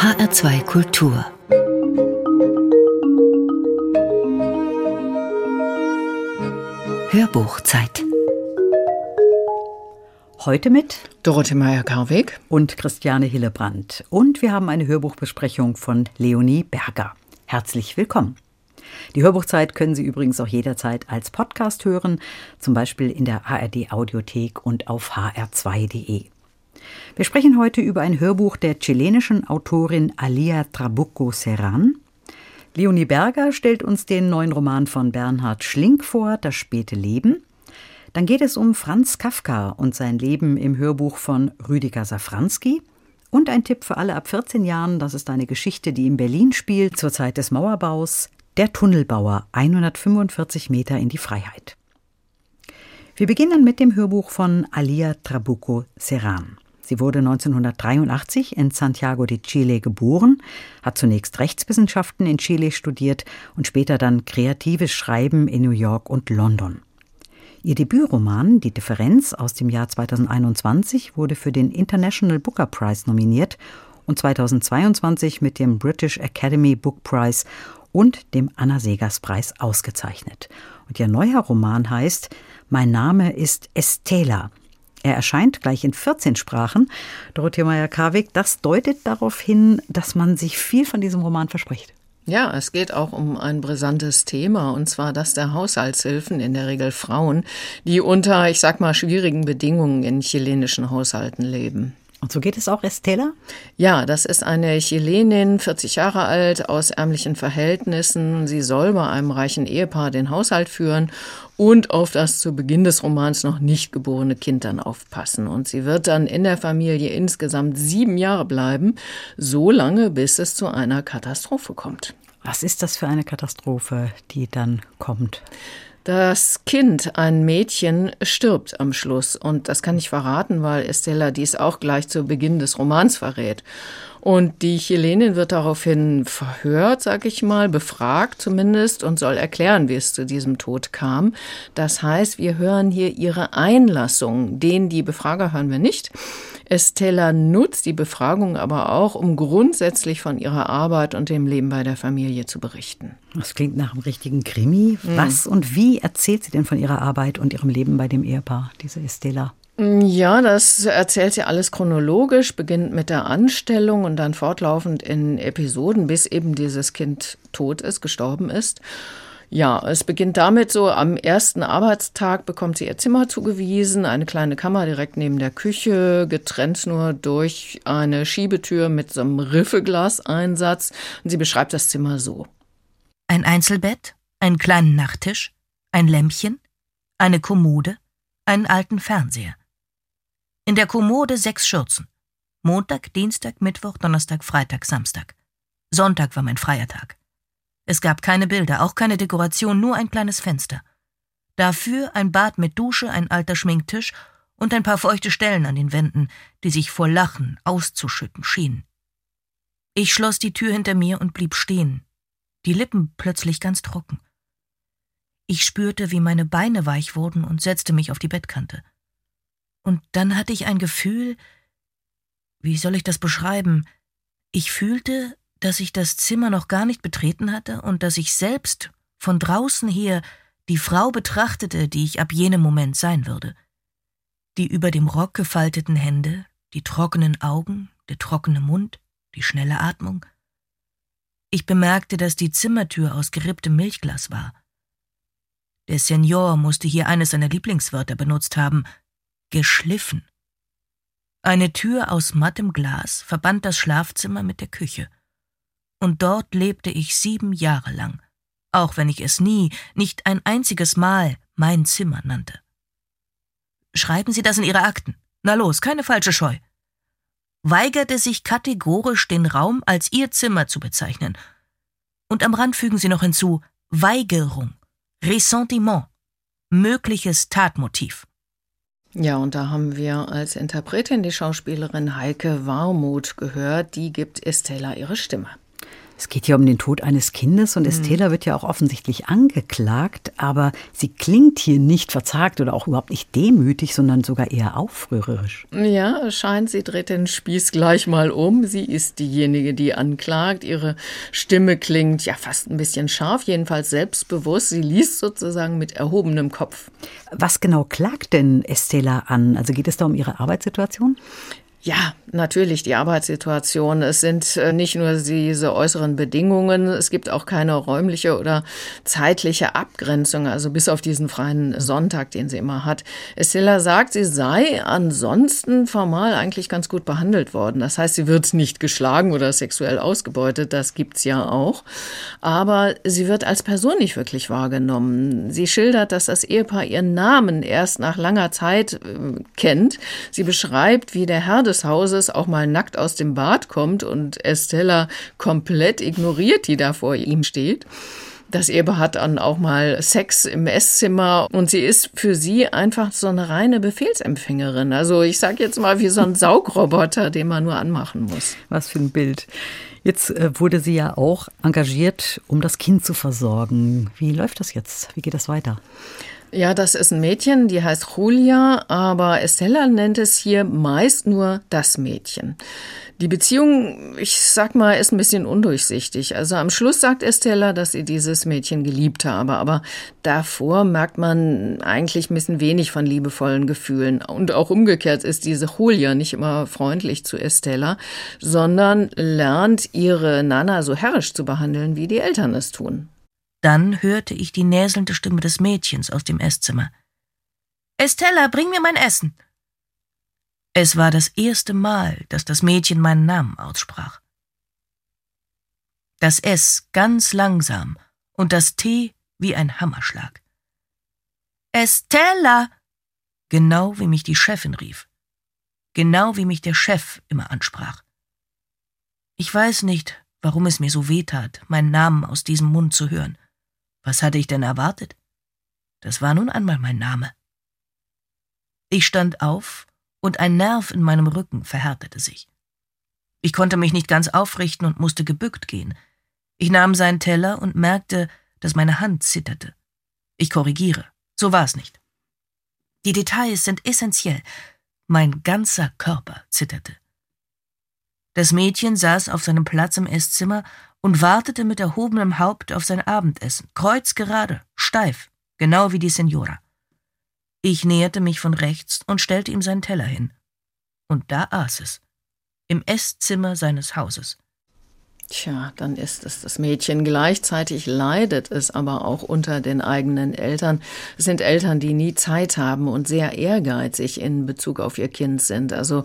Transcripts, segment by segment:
HR2 Kultur Hörbuchzeit Heute mit Dorothee Meyer-Karweg und Christiane Hillebrand. Und wir haben eine Hörbuchbesprechung von Leonie Berger. Herzlich willkommen. Die Hörbuchzeit können Sie übrigens auch jederzeit als Podcast hören, zum Beispiel in der ARD Audiothek und auf hr2.de. Wir sprechen heute über ein Hörbuch der chilenischen Autorin Alia Trabuco Serran. Leonie Berger stellt uns den neuen Roman von Bernhard Schlink vor, Das späte Leben. Dann geht es um Franz Kafka und sein Leben im Hörbuch von Rüdiger Safranski. Und ein Tipp für alle ab 14 Jahren, das ist eine Geschichte, die in Berlin spielt, zur Zeit des Mauerbaus. Der Tunnelbauer, 145 Meter in die Freiheit. Wir beginnen mit dem Hörbuch von Alia Trabuco Serran. Sie wurde 1983 in Santiago de Chile geboren, hat zunächst Rechtswissenschaften in Chile studiert und später dann kreatives Schreiben in New York und London. Ihr Debütroman Die Differenz aus dem Jahr 2021 wurde für den International Booker Prize nominiert und 2022 mit dem British Academy Book Prize und dem Anna Segers Preis ausgezeichnet. Und ihr neuer Roman heißt Mein Name ist Estela. Er erscheint gleich in 14 Sprachen. Dorothea Meyer-Karwig, das deutet darauf hin, dass man sich viel von diesem Roman verspricht. Ja, es geht auch um ein brisantes Thema, und zwar das der Haushaltshilfen, in der Regel Frauen, die unter, ich sag mal, schwierigen Bedingungen in chilenischen Haushalten leben. Und so geht es auch Estela? Ja, das ist eine Chilenin, 40 Jahre alt, aus ärmlichen Verhältnissen. Sie soll bei einem reichen Ehepaar den Haushalt führen und auf das zu Beginn des Romans noch nicht geborene Kind dann aufpassen. Und sie wird dann in der Familie insgesamt sieben Jahre bleiben, so lange, bis es zu einer Katastrophe kommt. Was ist das für eine Katastrophe, die dann kommt? Das Kind, ein Mädchen, stirbt am Schluss. Und das kann ich verraten, weil Estella dies auch gleich zu Beginn des Romans verrät. Und die Chilenin wird daraufhin verhört, sag ich mal, befragt zumindest und soll erklären, wie es zu diesem Tod kam. Das heißt, wir hören hier ihre Einlassung. Den die Befrager hören wir nicht. Estella nutzt die Befragung aber auch, um grundsätzlich von ihrer Arbeit und dem Leben bei der Familie zu berichten. Das klingt nach einem richtigen Krimi. Mhm. Was mhm. und wie erzählt sie denn von ihrer Arbeit und ihrem Leben bei dem Ehepaar, diese Estella? Ja, das erzählt sie alles chronologisch, beginnt mit der Anstellung und dann fortlaufend in Episoden, bis eben dieses Kind tot ist, gestorben ist. Ja, es beginnt damit so, am ersten Arbeitstag bekommt sie ihr Zimmer zugewiesen, eine kleine Kammer direkt neben der Küche, getrennt nur durch eine Schiebetür mit so einem Riffeglaseinsatz. Und sie beschreibt das Zimmer so. Ein Einzelbett, einen kleinen Nachttisch, ein Lämpchen, eine Kommode, einen alten Fernseher. In der Kommode sechs Schürzen. Montag, Dienstag, Mittwoch, Donnerstag, Freitag, Samstag. Sonntag war mein freier Tag. Es gab keine Bilder, auch keine Dekoration, nur ein kleines Fenster. Dafür ein Bad mit Dusche, ein alter Schminktisch und ein paar feuchte Stellen an den Wänden, die sich vor Lachen auszuschütten schienen. Ich schloss die Tür hinter mir und blieb stehen, die Lippen plötzlich ganz trocken. Ich spürte, wie meine Beine weich wurden und setzte mich auf die Bettkante. Und dann hatte ich ein Gefühl, wie soll ich das beschreiben? Ich fühlte, dass ich das Zimmer noch gar nicht betreten hatte und dass ich selbst von draußen her die Frau betrachtete, die ich ab jenem Moment sein würde. Die über dem Rock gefalteten Hände, die trockenen Augen, der trockene Mund, die schnelle Atmung. Ich bemerkte, dass die Zimmertür aus geripptem Milchglas war. Der Senior musste hier eines seiner Lieblingswörter benutzt haben, geschliffen. Eine Tür aus mattem Glas verband das Schlafzimmer mit der Küche und dort lebte ich sieben Jahre lang, auch wenn ich es nie, nicht ein einziges Mal mein Zimmer nannte. Schreiben Sie das in Ihre Akten. Na los, keine falsche Scheu. Weigerte sich kategorisch, den Raum als Ihr Zimmer zu bezeichnen. Und am Rand fügen Sie noch hinzu Weigerung, Ressentiment, mögliches Tatmotiv. Ja, und da haben wir als Interpretin die Schauspielerin Heike Warmuth gehört. Die gibt Estella ihre Stimme. Es geht hier um den Tod eines Kindes und mhm. Estela wird ja auch offensichtlich angeklagt, aber sie klingt hier nicht verzagt oder auch überhaupt nicht demütig, sondern sogar eher aufrührerisch. Ja, scheint, sie dreht den Spieß gleich mal um. Sie ist diejenige, die anklagt. Ihre Stimme klingt ja fast ein bisschen scharf, jedenfalls selbstbewusst. Sie liest sozusagen mit erhobenem Kopf. Was genau klagt denn Estela an? Also geht es da um ihre Arbeitssituation? Ja, natürlich die Arbeitssituation. Es sind äh, nicht nur diese äußeren Bedingungen, es gibt auch keine räumliche oder zeitliche Abgrenzung, also bis auf diesen freien Sonntag, den sie immer hat. Estella sagt, sie sei ansonsten formal eigentlich ganz gut behandelt worden. Das heißt, sie wird nicht geschlagen oder sexuell ausgebeutet, das gibt's ja auch. Aber sie wird als Person nicht wirklich wahrgenommen. Sie schildert, dass das Ehepaar ihren Namen erst nach langer Zeit äh, kennt. Sie beschreibt, wie der Herr des Hauses auch mal nackt aus dem Bad kommt und Estella komplett ignoriert, die da vor ihm steht. Das Ehepaar hat dann auch mal Sex im Esszimmer und sie ist für sie einfach so eine reine Befehlsempfängerin. Also ich sage jetzt mal wie so ein Saugroboter, den man nur anmachen muss. Was für ein Bild. Jetzt äh, wurde sie ja auch engagiert, um das Kind zu versorgen. Wie läuft das jetzt? Wie geht das weiter? Ja, das ist ein Mädchen, die heißt Julia, aber Estella nennt es hier meist nur das Mädchen. Die Beziehung, ich sag mal, ist ein bisschen undurchsichtig. Also am Schluss sagt Estella, dass sie dieses Mädchen geliebt habe, aber davor merkt man eigentlich ein bisschen wenig von liebevollen Gefühlen. Und auch umgekehrt ist diese Julia nicht immer freundlich zu Estella, sondern lernt ihre Nana so herrisch zu behandeln, wie die Eltern es tun. Dann hörte ich die näselnde Stimme des Mädchens aus dem Esszimmer. Estella, bring mir mein Essen. Es war das erste Mal, dass das Mädchen meinen Namen aussprach. Das S ganz langsam und das T wie ein Hammerschlag. Estella! Genau wie mich die Chefin rief. Genau wie mich der Chef immer ansprach. Ich weiß nicht, warum es mir so weh tat, meinen Namen aus diesem Mund zu hören. Was hatte ich denn erwartet? Das war nun einmal mein Name. Ich stand auf und ein Nerv in meinem Rücken verhärtete sich. Ich konnte mich nicht ganz aufrichten und musste gebückt gehen. Ich nahm seinen Teller und merkte, dass meine Hand zitterte. Ich korrigiere. So war es nicht. Die Details sind essentiell. Mein ganzer Körper zitterte. Das Mädchen saß auf seinem Platz im Esszimmer und wartete mit erhobenem Haupt auf sein Abendessen, kreuzgerade, steif, genau wie die Signora. Ich näherte mich von rechts und stellte ihm seinen Teller hin. Und da aß es. Im Esszimmer seines Hauses. Tja, dann ist es das Mädchen. Gleichzeitig leidet es aber auch unter den eigenen Eltern. Es sind Eltern, die nie Zeit haben und sehr ehrgeizig in Bezug auf ihr Kind sind. Also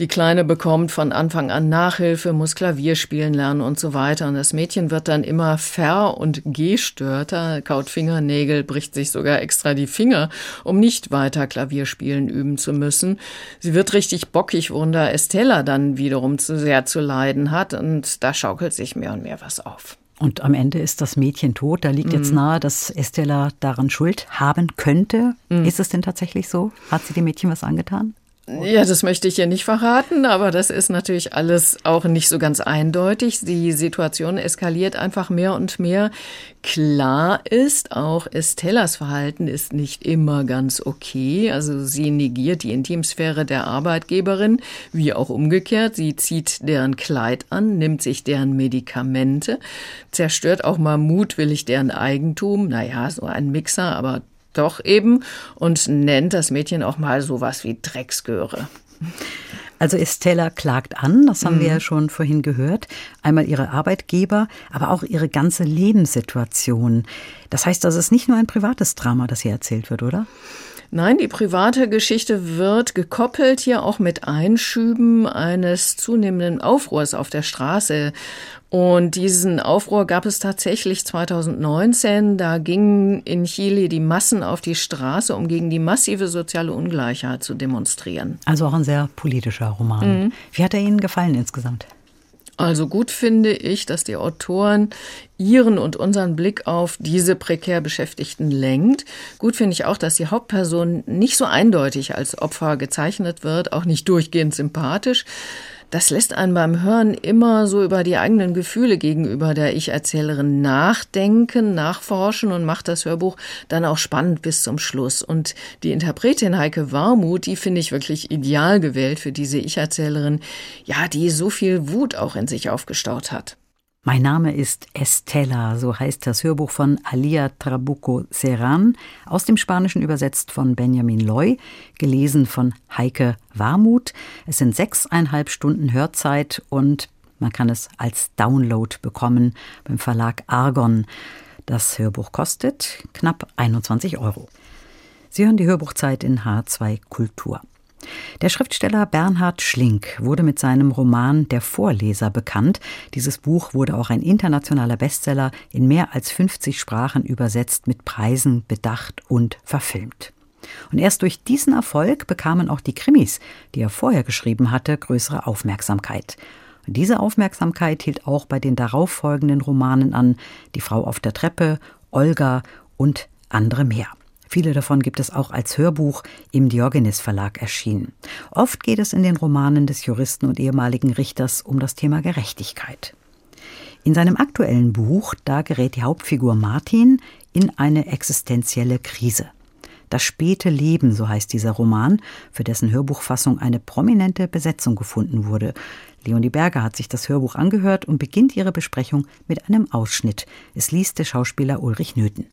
die Kleine bekommt von Anfang an Nachhilfe, muss Klavier spielen lernen und so weiter. Und das Mädchen wird dann immer ver- und gestörter, kaut Fingernägel, bricht sich sogar extra die Finger, um nicht weiter Klavierspielen üben zu müssen. Sie wird richtig bockig, worunter Estella dann wiederum zu sehr zu leiden hat. Und da schaukelt sich mehr und mehr was auf. Und am Ende ist das Mädchen tot. Da liegt mhm. jetzt nahe, dass Estella daran Schuld haben könnte. Mhm. Ist es denn tatsächlich so? Hat sie dem Mädchen was angetan? Ja, das möchte ich hier nicht verraten, aber das ist natürlich alles auch nicht so ganz eindeutig. Die Situation eskaliert einfach mehr und mehr. Klar ist, auch Estellas Verhalten ist nicht immer ganz okay. Also sie negiert die Intimsphäre der Arbeitgeberin, wie auch umgekehrt. Sie zieht deren Kleid an, nimmt sich deren Medikamente, zerstört auch mal mutwillig deren Eigentum. Naja, so ein Mixer, aber doch eben und nennt das Mädchen auch mal sowas wie Drecksgöre. Also Estella klagt an, das haben mhm. wir ja schon vorhin gehört. Einmal ihre Arbeitgeber, aber auch ihre ganze Lebenssituation. Das heißt, das ist nicht nur ein privates Drama, das hier erzählt wird, oder? Nein, die private Geschichte wird gekoppelt hier auch mit Einschüben eines zunehmenden Aufruhrs auf der Straße. Und diesen Aufruhr gab es tatsächlich 2019. Da gingen in Chile die Massen auf die Straße, um gegen die massive soziale Ungleichheit zu demonstrieren. Also auch ein sehr politischer Roman. Mhm. Wie hat er Ihnen gefallen insgesamt? Also gut finde ich, dass die Autoren ihren und unseren Blick auf diese prekär Beschäftigten lenkt. Gut finde ich auch, dass die Hauptperson nicht so eindeutig als Opfer gezeichnet wird, auch nicht durchgehend sympathisch. Das lässt einen beim Hören immer so über die eigenen Gefühle gegenüber der Ich-Erzählerin nachdenken, nachforschen und macht das Hörbuch dann auch spannend bis zum Schluss. Und die Interpretin Heike Warmuth, die finde ich wirklich ideal gewählt für diese Ich-Erzählerin, ja, die so viel Wut auch in sich aufgestaut hat. Mein Name ist Estella, so heißt das Hörbuch von Alia Trabuco Serran, aus dem Spanischen übersetzt von Benjamin Loy, gelesen von Heike Warmuth. Es sind sechseinhalb Stunden Hörzeit und man kann es als Download bekommen beim Verlag Argon. Das Hörbuch kostet knapp 21 Euro. Sie hören die Hörbuchzeit in H2 Kultur. Der Schriftsteller Bernhard Schlink wurde mit seinem Roman Der Vorleser bekannt. Dieses Buch wurde auch ein internationaler Bestseller in mehr als 50 Sprachen übersetzt, mit Preisen bedacht und verfilmt. Und erst durch diesen Erfolg bekamen auch die Krimis, die er vorher geschrieben hatte, größere Aufmerksamkeit. Und diese Aufmerksamkeit hielt auch bei den darauffolgenden Romanen an Die Frau auf der Treppe, Olga und andere mehr. Viele davon gibt es auch als Hörbuch im Diogenes Verlag erschienen. Oft geht es in den Romanen des Juristen und ehemaligen Richters um das Thema Gerechtigkeit. In seinem aktuellen Buch, da gerät die Hauptfigur Martin in eine existenzielle Krise. Das späte Leben, so heißt dieser Roman, für dessen Hörbuchfassung eine prominente Besetzung gefunden wurde. Leonie Berger hat sich das Hörbuch angehört und beginnt ihre Besprechung mit einem Ausschnitt. Es liest der Schauspieler Ulrich Nöthen.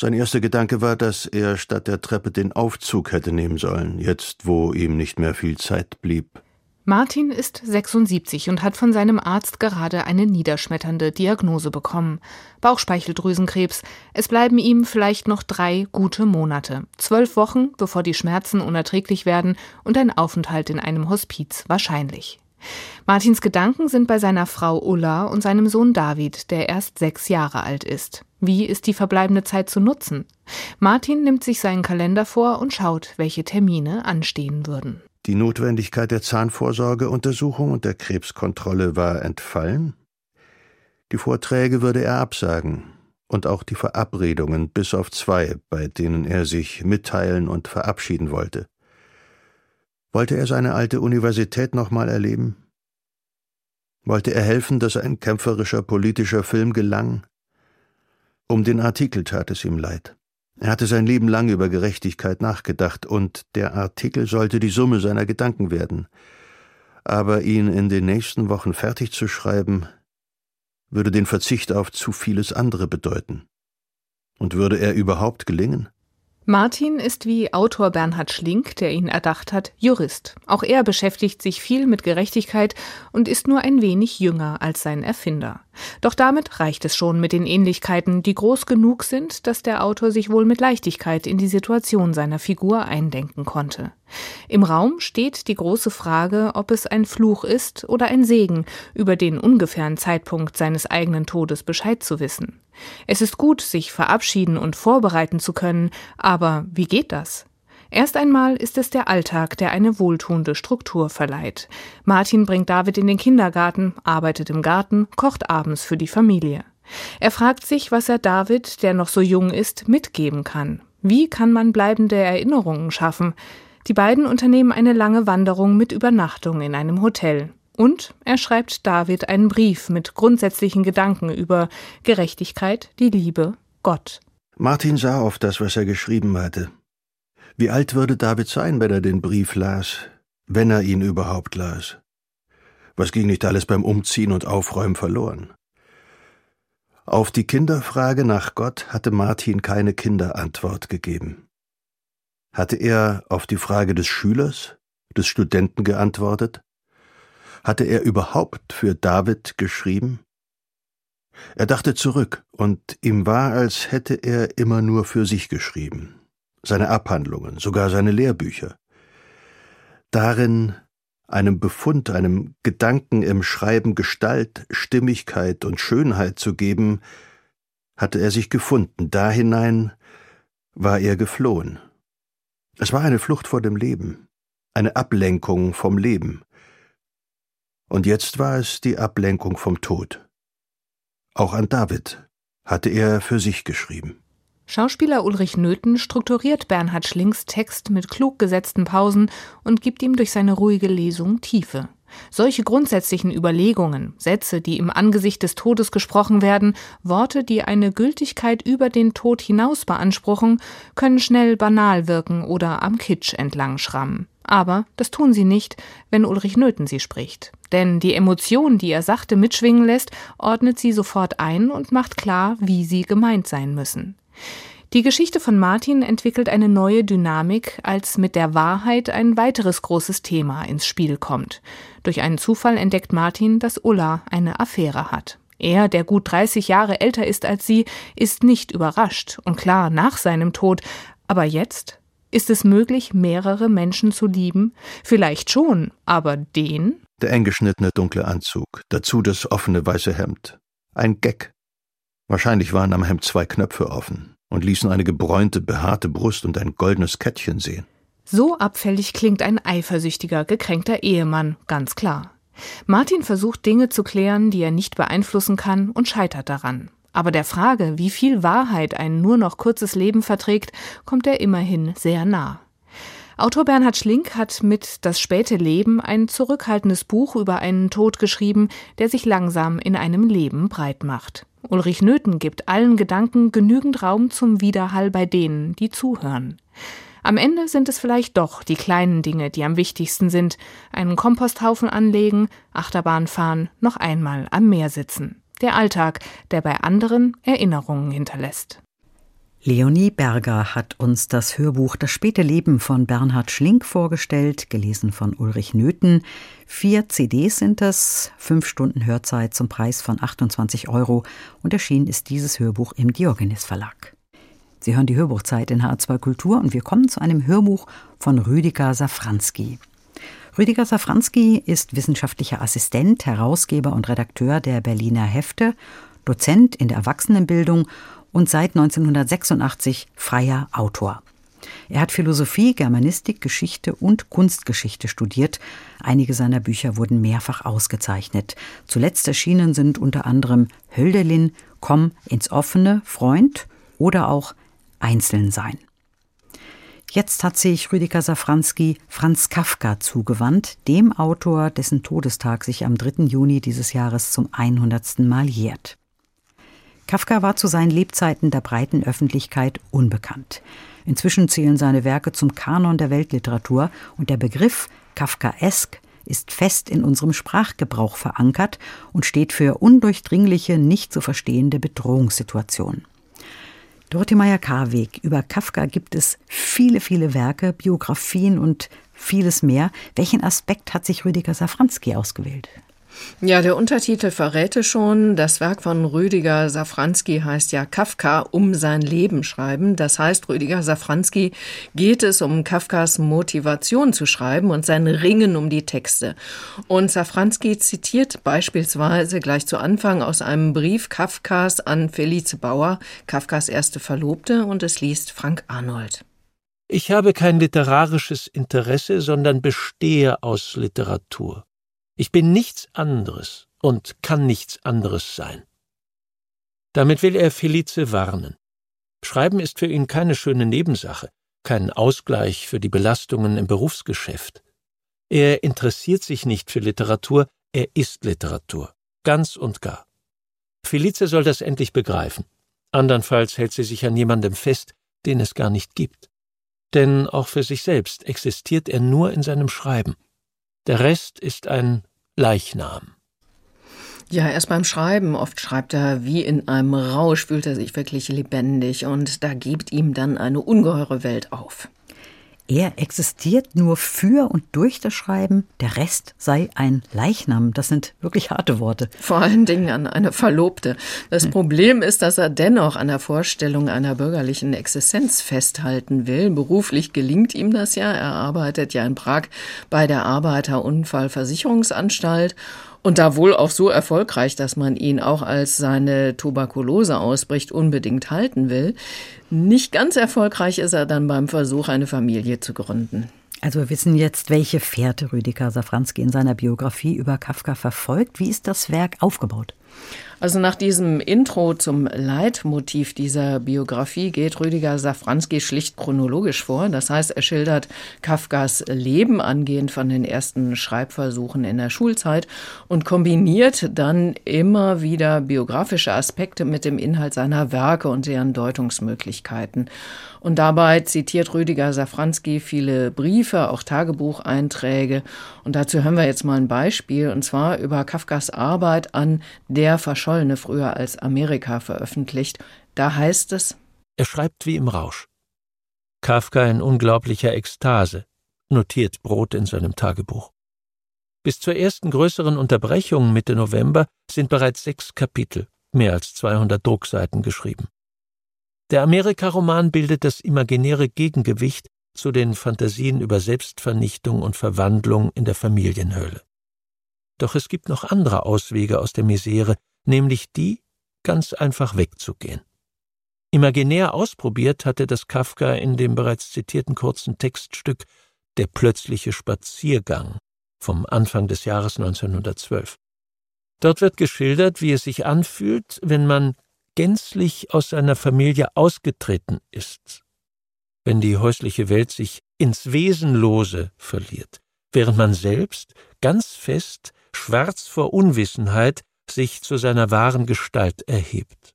Sein erster Gedanke war, dass er statt der Treppe den Aufzug hätte nehmen sollen, jetzt wo ihm nicht mehr viel Zeit blieb. Martin ist 76 und hat von seinem Arzt gerade eine niederschmetternde Diagnose bekommen. Bauchspeicheldrüsenkrebs. Es bleiben ihm vielleicht noch drei gute Monate. Zwölf Wochen, bevor die Schmerzen unerträglich werden und ein Aufenthalt in einem Hospiz wahrscheinlich. Martins Gedanken sind bei seiner Frau Ulla und seinem Sohn David, der erst sechs Jahre alt ist. Wie ist die verbleibende Zeit zu nutzen? Martin nimmt sich seinen Kalender vor und schaut, welche Termine anstehen würden. Die Notwendigkeit der Zahnvorsorgeuntersuchung und der Krebskontrolle war entfallen. Die Vorträge würde er absagen und auch die Verabredungen bis auf zwei, bei denen er sich mitteilen und verabschieden wollte. Wollte er seine alte Universität nochmal erleben? Wollte er helfen, dass ein kämpferischer politischer Film gelang? Um den Artikel tat es ihm leid. Er hatte sein Leben lang über Gerechtigkeit nachgedacht, und der Artikel sollte die Summe seiner Gedanken werden. Aber ihn in den nächsten Wochen fertig zu schreiben, würde den Verzicht auf zu vieles andere bedeuten. Und würde er überhaupt gelingen? Martin ist wie Autor Bernhard Schlink, der ihn erdacht hat, Jurist. Auch er beschäftigt sich viel mit Gerechtigkeit und ist nur ein wenig jünger als sein Erfinder. Doch damit reicht es schon mit den Ähnlichkeiten, die groß genug sind, dass der Autor sich wohl mit Leichtigkeit in die Situation seiner Figur eindenken konnte. Im Raum steht die große Frage, ob es ein Fluch ist oder ein Segen, über den ungefähren Zeitpunkt seines eigenen Todes Bescheid zu wissen. Es ist gut, sich verabschieden und vorbereiten zu können, aber wie geht das? Erst einmal ist es der Alltag, der eine wohltuende Struktur verleiht. Martin bringt David in den Kindergarten, arbeitet im Garten, kocht abends für die Familie. Er fragt sich, was er David, der noch so jung ist, mitgeben kann. Wie kann man bleibende Erinnerungen schaffen? Die beiden unternehmen eine lange Wanderung mit Übernachtung in einem Hotel. Und er schreibt David einen Brief mit grundsätzlichen Gedanken über Gerechtigkeit, die Liebe, Gott. Martin sah auf das, was er geschrieben hatte. Wie alt würde David sein, wenn er den Brief las, wenn er ihn überhaupt las? Was ging nicht alles beim Umziehen und Aufräumen verloren? Auf die Kinderfrage nach Gott hatte Martin keine Kinderantwort gegeben. Hatte er auf die Frage des Schülers, des Studenten geantwortet? Hatte er überhaupt für David geschrieben? Er dachte zurück, und ihm war, als hätte er immer nur für sich geschrieben. Seine Abhandlungen, sogar seine Lehrbücher. Darin einem Befund, einem Gedanken im Schreiben Gestalt, Stimmigkeit und Schönheit zu geben, hatte er sich gefunden, da hinein war er geflohen. Es war eine Flucht vor dem Leben, eine Ablenkung vom Leben, und jetzt war es die Ablenkung vom Tod. Auch an David hatte er für sich geschrieben. Schauspieler Ulrich Nöthen strukturiert Bernhard Schlings Text mit klug gesetzten Pausen und gibt ihm durch seine ruhige Lesung Tiefe. Solche grundsätzlichen Überlegungen, Sätze, die im Angesicht des Todes gesprochen werden, Worte, die eine Gültigkeit über den Tod hinaus beanspruchen, können schnell banal wirken oder am Kitsch entlang schrammen. Aber das tun sie nicht, wenn Ulrich Nöthen sie spricht. Denn die Emotion, die er sachte mitschwingen lässt, ordnet sie sofort ein und macht klar, wie sie gemeint sein müssen. Die Geschichte von Martin entwickelt eine neue Dynamik, als mit der Wahrheit ein weiteres großes Thema ins Spiel kommt. Durch einen Zufall entdeckt Martin, dass Ulla eine Affäre hat. Er, der gut 30 Jahre älter ist als sie, ist nicht überrascht und klar nach seinem Tod. Aber jetzt? Ist es möglich, mehrere Menschen zu lieben? Vielleicht schon, aber den? Der eng geschnittene dunkle Anzug, dazu das offene weiße Hemd. Ein Geck. Wahrscheinlich waren am Hemd zwei Knöpfe offen und ließen eine gebräunte, behaarte Brust und ein goldenes Kettchen sehen. So abfällig klingt ein eifersüchtiger, gekränkter Ehemann, ganz klar. Martin versucht Dinge zu klären, die er nicht beeinflussen kann und scheitert daran. Aber der Frage, wie viel Wahrheit ein nur noch kurzes Leben verträgt, kommt er immerhin sehr nah. Autor Bernhard Schlink hat mit Das späte Leben ein zurückhaltendes Buch über einen Tod geschrieben, der sich langsam in einem Leben breit macht. Ulrich Nöthen gibt allen Gedanken genügend Raum zum Widerhall bei denen, die zuhören. Am Ende sind es vielleicht doch die kleinen Dinge, die am wichtigsten sind. Einen Komposthaufen anlegen, Achterbahn fahren, noch einmal am Meer sitzen. Der Alltag, der bei anderen Erinnerungen hinterlässt. Leonie Berger hat uns das Hörbuch Das späte Leben von Bernhard Schlink vorgestellt, gelesen von Ulrich Nöthen. Vier CDs sind es, fünf Stunden Hörzeit zum Preis von 28 Euro und erschienen ist dieses Hörbuch im Diogenes Verlag. Sie hören die Hörbuchzeit in H2 Kultur und wir kommen zu einem Hörbuch von Rüdiger Safranski. Rüdiger Safranski ist wissenschaftlicher Assistent, Herausgeber und Redakteur der Berliner Hefte, Dozent in der Erwachsenenbildung und seit 1986 freier Autor. Er hat Philosophie, Germanistik, Geschichte und Kunstgeschichte studiert. Einige seiner Bücher wurden mehrfach ausgezeichnet. Zuletzt erschienen sind unter anderem Hölderlin, Komm ins offene, Freund oder auch Einzeln sein. Jetzt hat sich Rüdiger Safranski Franz Kafka zugewandt, dem Autor, dessen Todestag sich am 3. Juni dieses Jahres zum 100. Mal jährt. Kafka war zu seinen Lebzeiten der breiten Öffentlichkeit unbekannt. Inzwischen zählen seine Werke zum Kanon der Weltliteratur und der Begriff Kafkaesk ist fest in unserem Sprachgebrauch verankert und steht für undurchdringliche, nicht zu verstehende Bedrohungssituationen. Dorothee Meyer-Karweg, über Kafka gibt es viele, viele Werke, Biografien und vieles mehr. Welchen Aspekt hat sich Rüdiger Safranski ausgewählt? Ja, der Untertitel verrät es schon. Das Werk von Rüdiger Safranski heißt ja Kafka um sein Leben schreiben. Das heißt, Rüdiger Safranski geht es um Kafkas Motivation zu schreiben und sein Ringen um die Texte. Und Safranski zitiert beispielsweise gleich zu Anfang aus einem Brief Kafkas an Felice Bauer, Kafkas erste Verlobte, und es liest Frank Arnold. Ich habe kein literarisches Interesse, sondern bestehe aus Literatur. Ich bin nichts anderes und kann nichts anderes sein. Damit will er Felice warnen. Schreiben ist für ihn keine schöne Nebensache, kein Ausgleich für die Belastungen im Berufsgeschäft. Er interessiert sich nicht für Literatur, er ist Literatur, ganz und gar. Felice soll das endlich begreifen. Andernfalls hält sie sich an jemandem fest, den es gar nicht gibt. Denn auch für sich selbst existiert er nur in seinem Schreiben. Der Rest ist ein Leichnam. Ja, erst beim Schreiben. Oft schreibt er wie in einem Rausch, fühlt er sich wirklich lebendig und da gibt ihm dann eine ungeheure Welt auf. Er existiert nur für und durch das Schreiben, der Rest sei ein Leichnam. Das sind wirklich harte Worte. Vor allen Dingen an eine Verlobte. Das hm. Problem ist, dass er dennoch an der Vorstellung einer bürgerlichen Existenz festhalten will. Beruflich gelingt ihm das ja. Er arbeitet ja in Prag bei der Arbeiterunfallversicherungsanstalt und da wohl auch so erfolgreich, dass man ihn auch als seine Tuberkulose ausbricht unbedingt halten will. Nicht ganz erfolgreich ist er dann beim Versuch, eine Familie zu gründen. Also wir wissen jetzt, welche Fährte Rüdiger Safranski in seiner Biografie über Kafka verfolgt. Wie ist das Werk aufgebaut? Also nach diesem Intro zum Leitmotiv dieser Biografie geht Rüdiger Safranski schlicht chronologisch vor. Das heißt, er schildert Kafkas Leben angehend von den ersten Schreibversuchen in der Schulzeit und kombiniert dann immer wieder biografische Aspekte mit dem Inhalt seiner Werke und deren Deutungsmöglichkeiten. Und dabei zitiert Rüdiger Safranski viele Briefe, auch Tagebucheinträge. Und dazu hören wir jetzt mal ein Beispiel, und zwar über Kafkas Arbeit an Der Verschollene, früher als Amerika veröffentlicht. Da heißt es, er schreibt wie im Rausch. Kafka in unglaublicher Ekstase, notiert Brot in seinem Tagebuch. Bis zur ersten größeren Unterbrechung Mitte November sind bereits sechs Kapitel, mehr als 200 Druckseiten geschrieben. Der Amerika-Roman bildet das imaginäre Gegengewicht zu den Fantasien über Selbstvernichtung und Verwandlung in der Familienhöhle. Doch es gibt noch andere Auswege aus der Misere, nämlich die, ganz einfach wegzugehen. Imaginär ausprobiert hatte das Kafka in dem bereits zitierten kurzen Textstück Der plötzliche Spaziergang vom Anfang des Jahres 1912. Dort wird geschildert, wie es sich anfühlt, wenn man gänzlich aus seiner Familie ausgetreten ist, wenn die häusliche Welt sich ins Wesenlose verliert, während man selbst ganz fest, schwarz vor Unwissenheit, sich zu seiner wahren Gestalt erhebt.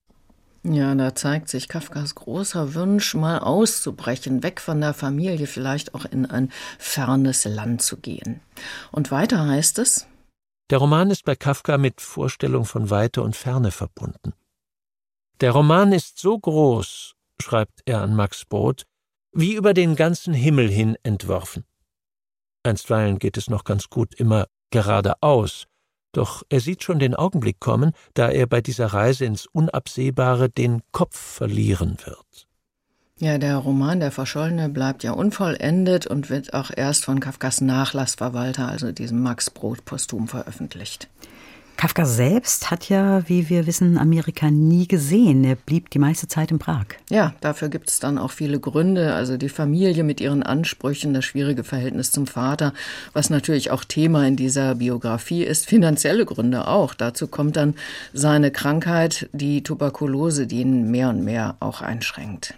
Ja, da zeigt sich Kafkas großer Wunsch, mal auszubrechen, weg von der Familie, vielleicht auch in ein fernes Land zu gehen. Und weiter heißt es, der Roman ist bei Kafka mit Vorstellung von Weite und Ferne verbunden. Der Roman ist so groß, schreibt er an Max Brod, wie über den ganzen Himmel hin entworfen. Einstweilen geht es noch ganz gut immer geradeaus, doch er sieht schon den Augenblick kommen, da er bei dieser Reise ins Unabsehbare den Kopf verlieren wird. Ja, der Roman Der Verschollene bleibt ja unvollendet und wird auch erst von Kafkas Nachlassverwalter, also diesem Max Brod, posthum veröffentlicht. Kafka selbst hat ja, wie wir wissen, Amerika nie gesehen. Er blieb die meiste Zeit in Prag. Ja, dafür gibt es dann auch viele Gründe. Also die Familie mit ihren Ansprüchen, das schwierige Verhältnis zum Vater, was natürlich auch Thema in dieser Biografie ist. Finanzielle Gründe auch. Dazu kommt dann seine Krankheit, die Tuberkulose, die ihn mehr und mehr auch einschränkt.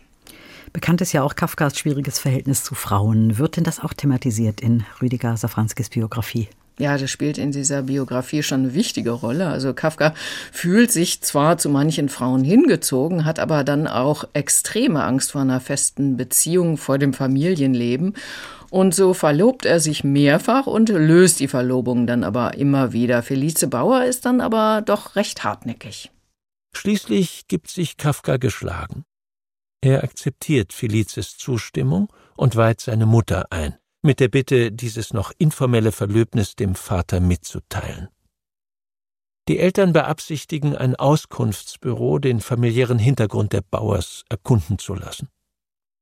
Bekannt ist ja auch Kafkas schwieriges Verhältnis zu Frauen. Wird denn das auch thematisiert in Rüdiger Safranskis Biografie? Ja, das spielt in dieser Biografie schon eine wichtige Rolle. Also Kafka fühlt sich zwar zu manchen Frauen hingezogen, hat aber dann auch extreme Angst vor einer festen Beziehung, vor dem Familienleben. Und so verlobt er sich mehrfach und löst die Verlobung dann aber immer wieder. Felice Bauer ist dann aber doch recht hartnäckig. Schließlich gibt sich Kafka geschlagen. Er akzeptiert Felices Zustimmung und weiht seine Mutter ein mit der Bitte, dieses noch informelle Verlöbnis dem Vater mitzuteilen. Die Eltern beabsichtigen, ein Auskunftsbüro den familiären Hintergrund der Bauers erkunden zu lassen.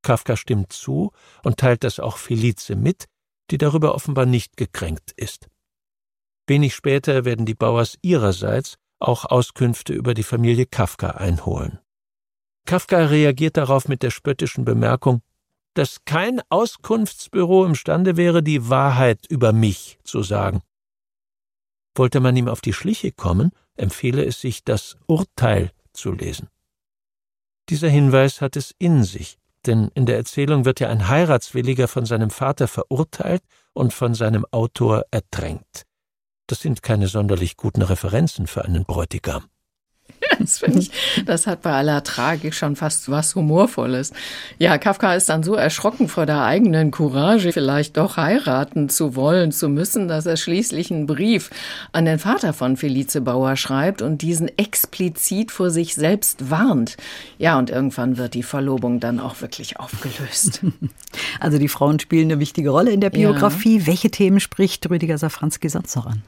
Kafka stimmt zu und teilt das auch Felice mit, die darüber offenbar nicht gekränkt ist. Wenig später werden die Bauers ihrerseits auch Auskünfte über die Familie Kafka einholen. Kafka reagiert darauf mit der spöttischen Bemerkung, dass kein Auskunftsbüro imstande wäre, die Wahrheit über mich zu sagen. Wollte man ihm auf die Schliche kommen, empfehle es sich, das Urteil zu lesen. Dieser Hinweis hat es in sich, denn in der Erzählung wird ja ein Heiratswilliger von seinem Vater verurteilt und von seinem Autor ertränkt. Das sind keine sonderlich guten Referenzen für einen Bräutigam. Das finde ich, das hat bei aller Tragik schon fast was Humorvolles. Ja, Kafka ist dann so erschrocken vor der eigenen Courage, vielleicht doch heiraten zu wollen, zu müssen, dass er schließlich einen Brief an den Vater von Felice Bauer schreibt und diesen explizit vor sich selbst warnt. Ja, und irgendwann wird die Verlobung dann auch wirklich aufgelöst. Also die Frauen spielen eine wichtige Rolle in der Biografie. Ja. Welche Themen spricht Rüdiger Safranski sonst noch an?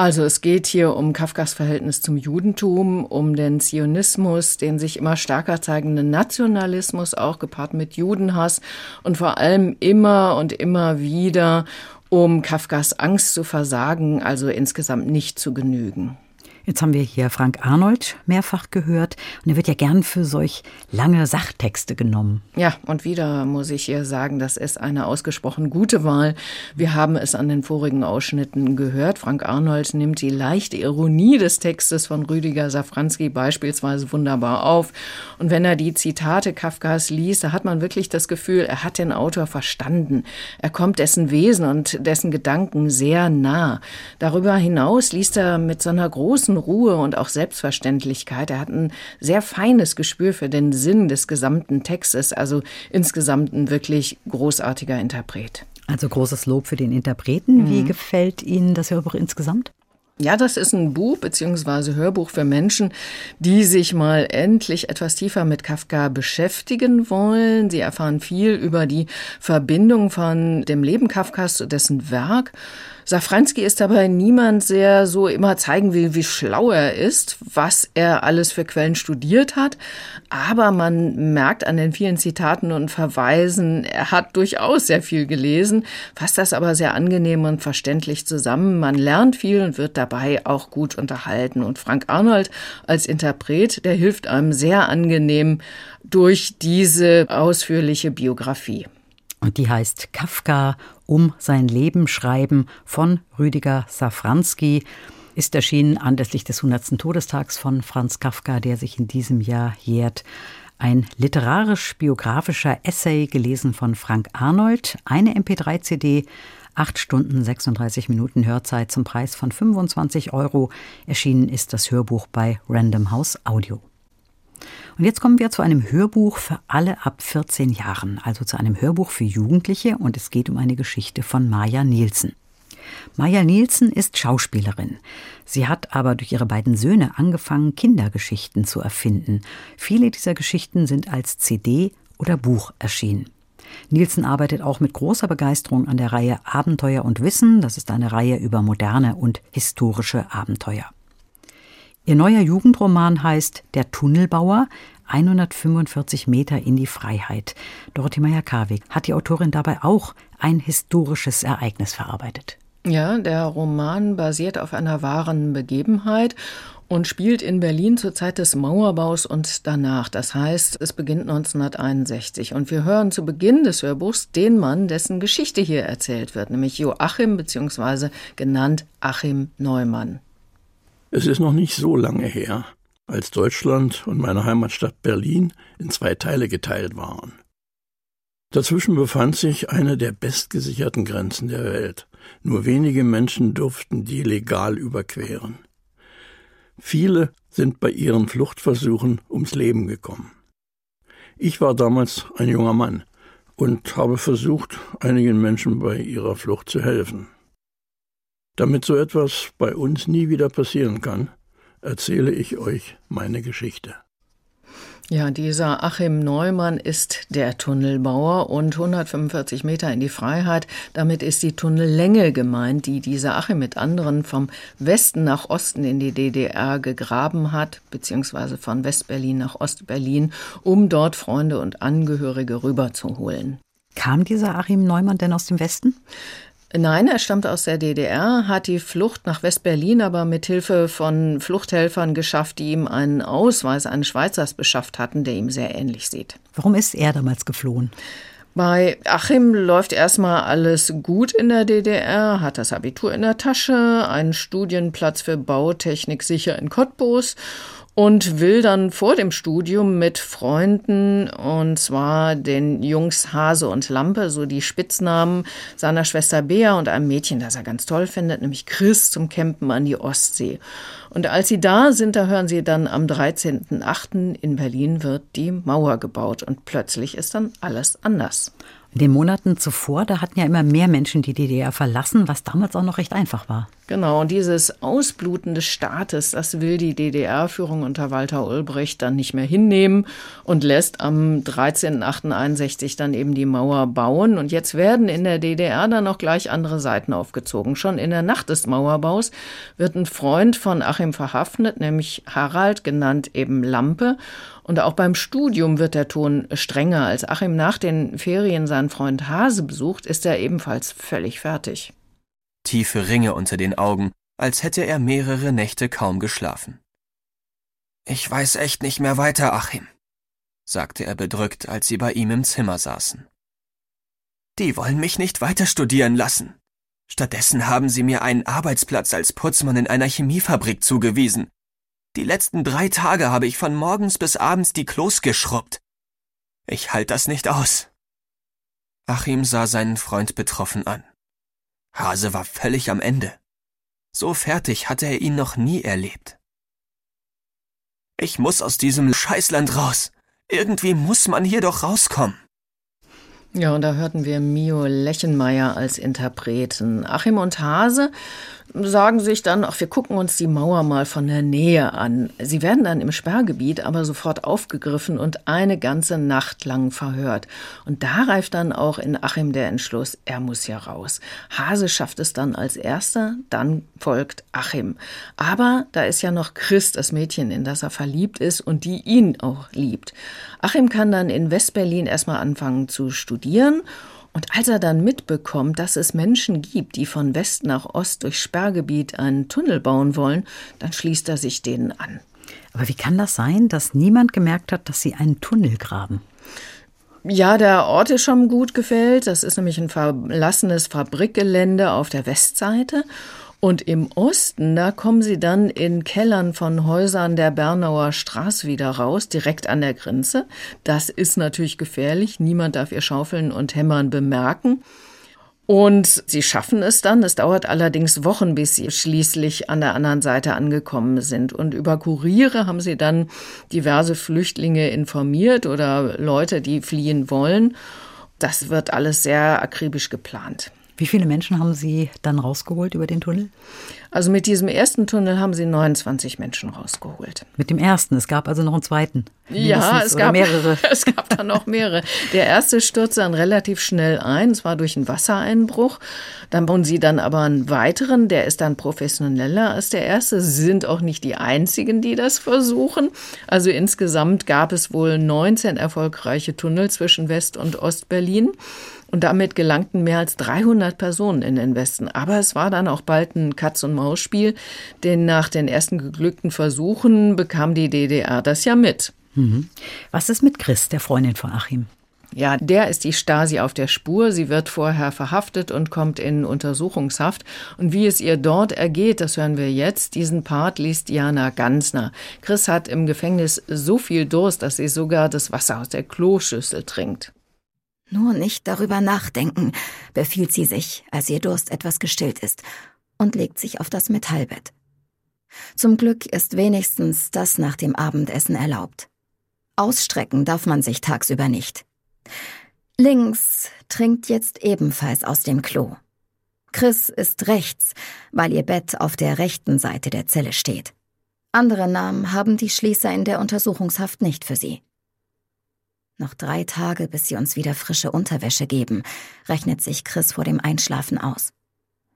Also es geht hier um Kafkas Verhältnis zum Judentum, um den Zionismus, den sich immer stärker zeigenden Nationalismus, auch gepaart mit Judenhass und vor allem immer und immer wieder um Kafkas Angst zu versagen, also insgesamt nicht zu genügen. Jetzt haben wir hier Frank Arnold mehrfach gehört und er wird ja gern für solch lange Sachtexte genommen. Ja, und wieder muss ich hier sagen, das ist eine ausgesprochen gute Wahl. Wir haben es an den vorigen Ausschnitten gehört. Frank Arnold nimmt die leichte Ironie des Textes von Rüdiger Safranski beispielsweise wunderbar auf. Und wenn er die Zitate Kafkas liest, da hat man wirklich das Gefühl, er hat den Autor verstanden. Er kommt dessen Wesen und dessen Gedanken sehr nah. Darüber hinaus liest er mit so einer großen Ruhe und auch Selbstverständlichkeit. Er hat ein sehr feines Gespür für den Sinn des gesamten Textes, also insgesamt ein wirklich großartiger Interpret. Also großes Lob für den Interpreten. Wie mhm. gefällt Ihnen das Hörbuch insgesamt? Ja, das ist ein Buch bzw. Hörbuch für Menschen, die sich mal endlich etwas tiefer mit Kafka beschäftigen wollen. Sie erfahren viel über die Verbindung von dem Leben Kafkas, dessen Werk Safranski ist dabei niemand, der so immer zeigen will, wie schlau er ist, was er alles für Quellen studiert hat. Aber man merkt an den vielen Zitaten und Verweisen, er hat durchaus sehr viel gelesen, fasst das aber sehr angenehm und verständlich zusammen. Man lernt viel und wird dabei auch gut unterhalten. Und Frank Arnold als Interpret, der hilft einem sehr angenehm durch diese ausführliche Biografie. Und die heißt Kafka um sein Leben schreiben von Rüdiger Safranski ist erschienen anlässlich des 100. Todestags von Franz Kafka, der sich in diesem Jahr jährt. Ein literarisch-biografischer Essay, gelesen von Frank Arnold, eine MP3-CD, 8 Stunden 36 Minuten Hörzeit zum Preis von 25 Euro. Erschienen ist das Hörbuch bei Random House Audio. Und jetzt kommen wir zu einem Hörbuch für alle ab 14 Jahren, also zu einem Hörbuch für Jugendliche und es geht um eine Geschichte von Maja Nielsen. Maja Nielsen ist Schauspielerin. Sie hat aber durch ihre beiden Söhne angefangen, Kindergeschichten zu erfinden. Viele dieser Geschichten sind als CD oder Buch erschienen. Nielsen arbeitet auch mit großer Begeisterung an der Reihe Abenteuer und Wissen. Das ist eine Reihe über moderne und historische Abenteuer. Ihr neuer Jugendroman heißt Der Tunnelbauer, 145 Meter in die Freiheit. Dorothee Meyer-Karwig hat die Autorin dabei auch ein historisches Ereignis verarbeitet. Ja, der Roman basiert auf einer wahren Begebenheit und spielt in Berlin zur Zeit des Mauerbaus und danach. Das heißt, es beginnt 1961. Und wir hören zu Beginn des Hörbuchs den Mann, dessen Geschichte hier erzählt wird, nämlich Joachim bzw. genannt Achim Neumann. Es ist noch nicht so lange her, als Deutschland und meine Heimatstadt Berlin in zwei Teile geteilt waren. Dazwischen befand sich eine der bestgesicherten Grenzen der Welt. Nur wenige Menschen durften die legal überqueren. Viele sind bei ihren Fluchtversuchen ums Leben gekommen. Ich war damals ein junger Mann und habe versucht, einigen Menschen bei ihrer Flucht zu helfen. Damit so etwas bei uns nie wieder passieren kann, erzähle ich euch meine Geschichte. Ja, dieser Achim Neumann ist der Tunnelbauer und 145 Meter in die Freiheit. Damit ist die Tunnellänge gemeint, die dieser Achim mit anderen vom Westen nach Osten in die DDR gegraben hat, beziehungsweise von Westberlin nach Ostberlin, um dort Freunde und Angehörige rüberzuholen. Kam dieser Achim Neumann denn aus dem Westen? Nein, er stammt aus der DDR, hat die Flucht nach West-Berlin aber mit Hilfe von Fluchthelfern geschafft, die ihm einen Ausweis eines Schweizers beschafft hatten, der ihm sehr ähnlich sieht. Warum ist er damals geflohen? Bei Achim läuft erstmal alles gut in der DDR, hat das Abitur in der Tasche, einen Studienplatz für Bautechnik sicher in Cottbus und will dann vor dem Studium mit Freunden, und zwar den Jungs Hase und Lampe, so die Spitznamen seiner Schwester Bea und einem Mädchen, das er ganz toll findet, nämlich Chris, zum Campen an die Ostsee. Und als sie da sind, da hören sie dann am 13.8. in Berlin wird die Mauer gebaut und plötzlich ist dann alles anders. In den Monaten zuvor, da hatten ja immer mehr Menschen die DDR verlassen, was damals auch noch recht einfach war. Genau, und dieses Ausbluten des Staates, das will die DDR-Führung unter Walter Ulbricht dann nicht mehr hinnehmen und lässt am 13.08.61 dann eben die Mauer bauen. Und jetzt werden in der DDR dann auch gleich andere Seiten aufgezogen. Schon in der Nacht des Mauerbaus wird ein Freund von Achim verhaftet, nämlich Harald, genannt eben Lampe. Und auch beim Studium wird der Ton strenger. Als Achim nach den Ferien seinen Freund Hase besucht, ist er ebenfalls völlig fertig. Tiefe Ringe unter den Augen, als hätte er mehrere Nächte kaum geschlafen. Ich weiß echt nicht mehr weiter, Achim, sagte er bedrückt, als sie bei ihm im Zimmer saßen. Die wollen mich nicht weiter studieren lassen. Stattdessen haben sie mir einen Arbeitsplatz als Putzmann in einer Chemiefabrik zugewiesen. Die letzten drei Tage habe ich von morgens bis abends die Klos geschrubbt. Ich halt das nicht aus. Achim sah seinen Freund betroffen an. Hase war völlig am Ende. So fertig hatte er ihn noch nie erlebt. Ich muss aus diesem Scheißland raus. Irgendwie muss man hier doch rauskommen. Ja, und da hörten wir Mio Lechenmeier als Interpreten. Achim und Hase sagen sich dann, ach, wir gucken uns die Mauer mal von der Nähe an. Sie werden dann im Sperrgebiet aber sofort aufgegriffen und eine ganze Nacht lang verhört. Und da reift dann auch in Achim der Entschluss, er muss ja raus. Hase schafft es dann als erster, dann folgt Achim. Aber da ist ja noch Chris, das Mädchen, in das er verliebt ist und die ihn auch liebt. Achim kann dann in Westberlin erstmal anfangen zu studieren und als er dann mitbekommt, dass es Menschen gibt, die von West nach Ost durch Sperrgebiet einen Tunnel bauen wollen, dann schließt er sich denen an. Aber wie kann das sein, dass niemand gemerkt hat, dass sie einen Tunnel graben? Ja, der Ort ist schon gut gefällt. Das ist nämlich ein verlassenes Fabrikgelände auf der Westseite. Und im Osten, da kommen sie dann in Kellern von Häusern der Bernauer Straße wieder raus, direkt an der Grenze. Das ist natürlich gefährlich. Niemand darf ihr Schaufeln und Hämmern bemerken. Und sie schaffen es dann. Es dauert allerdings Wochen, bis sie schließlich an der anderen Seite angekommen sind. Und über Kuriere haben sie dann diverse Flüchtlinge informiert oder Leute, die fliehen wollen. Das wird alles sehr akribisch geplant. Wie viele Menschen haben Sie dann rausgeholt über den Tunnel? Also mit diesem ersten Tunnel haben sie 29 Menschen rausgeholt. Mit dem ersten, es gab also noch einen zweiten. Ja, es gab mehrere. Es gab dann noch mehrere. Der erste stürzte dann relativ schnell ein, es war durch einen Wassereinbruch. Dann bauen sie dann aber einen weiteren, der ist dann professioneller als der erste. Sie sind auch nicht die einzigen, die das versuchen. Also insgesamt gab es wohl 19 erfolgreiche Tunnel zwischen West- und Ostberlin. Und damit gelangten mehr als 300 Personen in den Westen. Aber es war dann auch bald ein Katz-und-Maus-Spiel, denn nach den ersten geglückten Versuchen bekam die DDR das ja mit. Mhm. Was ist mit Chris, der Freundin von Achim? Ja, der ist die Stasi auf der Spur. Sie wird vorher verhaftet und kommt in Untersuchungshaft. Und wie es ihr dort ergeht, das hören wir jetzt. Diesen Part liest Jana Gansner. Chris hat im Gefängnis so viel Durst, dass sie sogar das Wasser aus der Kloschüssel trinkt. Nur nicht darüber nachdenken, befiehlt sie sich, als ihr Durst etwas gestillt ist, und legt sich auf das Metallbett. Zum Glück ist wenigstens das nach dem Abendessen erlaubt. Ausstrecken darf man sich tagsüber nicht. Links trinkt jetzt ebenfalls aus dem Klo. Chris ist rechts, weil ihr Bett auf der rechten Seite der Zelle steht. Andere Namen haben die Schließer in der Untersuchungshaft nicht für sie. Noch drei Tage, bis sie uns wieder frische Unterwäsche geben, rechnet sich Chris vor dem Einschlafen aus.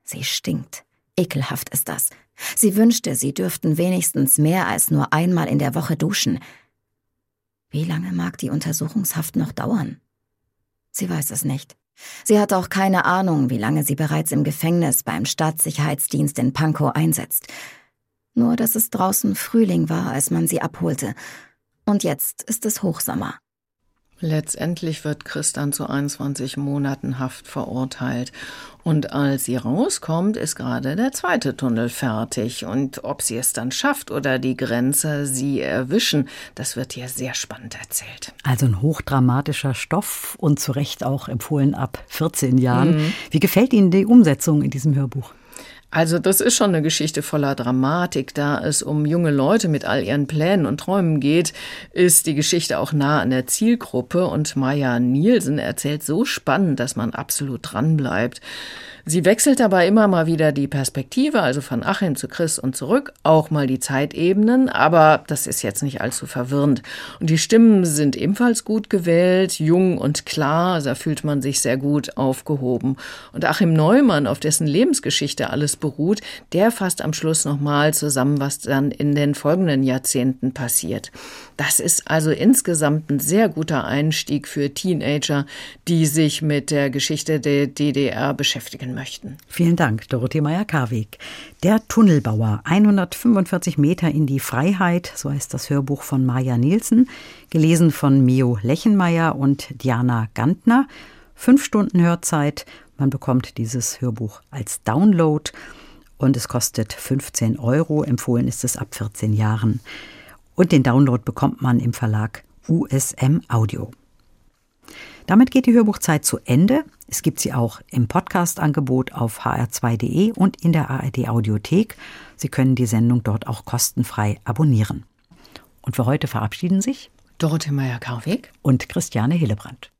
Sie stinkt. Ekelhaft ist das. Sie wünschte, sie dürften wenigstens mehr als nur einmal in der Woche duschen. Wie lange mag die Untersuchungshaft noch dauern? Sie weiß es nicht. Sie hat auch keine Ahnung, wie lange sie bereits im Gefängnis beim Staatssicherheitsdienst in Pankow einsetzt. Nur, dass es draußen Frühling war, als man sie abholte. Und jetzt ist es Hochsommer. Letztendlich wird Chris dann zu 21 Monaten Haft verurteilt. Und als sie rauskommt, ist gerade der zweite Tunnel fertig. Und ob sie es dann schafft oder die Grenze sie erwischen, das wird hier sehr spannend erzählt. Also ein hochdramatischer Stoff und zu Recht auch empfohlen ab 14 Jahren. Mhm. Wie gefällt Ihnen die Umsetzung in diesem Hörbuch? Also das ist schon eine Geschichte voller Dramatik. Da es um junge Leute mit all ihren Plänen und Träumen geht, ist die Geschichte auch nah an der Zielgruppe und Maya Nielsen erzählt so spannend, dass man absolut dranbleibt. Sie wechselt dabei immer mal wieder die Perspektive, also von Achim zu Chris und zurück, auch mal die Zeitebenen, aber das ist jetzt nicht allzu verwirrend. Und die Stimmen sind ebenfalls gut gewählt, jung und klar, da fühlt man sich sehr gut aufgehoben. Und Achim Neumann, auf dessen Lebensgeschichte alles beruht, der fasst am Schluss nochmal zusammen, was dann in den folgenden Jahrzehnten passiert. Das ist also insgesamt ein sehr guter Einstieg für Teenager, die sich mit der Geschichte der DDR beschäftigen möchten. Vielen Dank, Dorothee Meyer-Karweg. Der Tunnelbauer, 145 Meter in die Freiheit, so heißt das Hörbuch von Maja Nielsen, gelesen von Mio Lechenmeier und Diana Gantner. Fünf Stunden Hörzeit. Man bekommt dieses Hörbuch als Download und es kostet 15 Euro. Empfohlen ist es ab 14 Jahren. Und den Download bekommt man im Verlag USM Audio. Damit geht die Hörbuchzeit zu Ende. Es gibt sie auch im Podcast-Angebot auf hr2.de und in der ARD Audiothek. Sie können die Sendung dort auch kostenfrei abonnieren. Und für heute verabschieden sich Dorothee Meyer-Karweg und Christiane Hillebrand.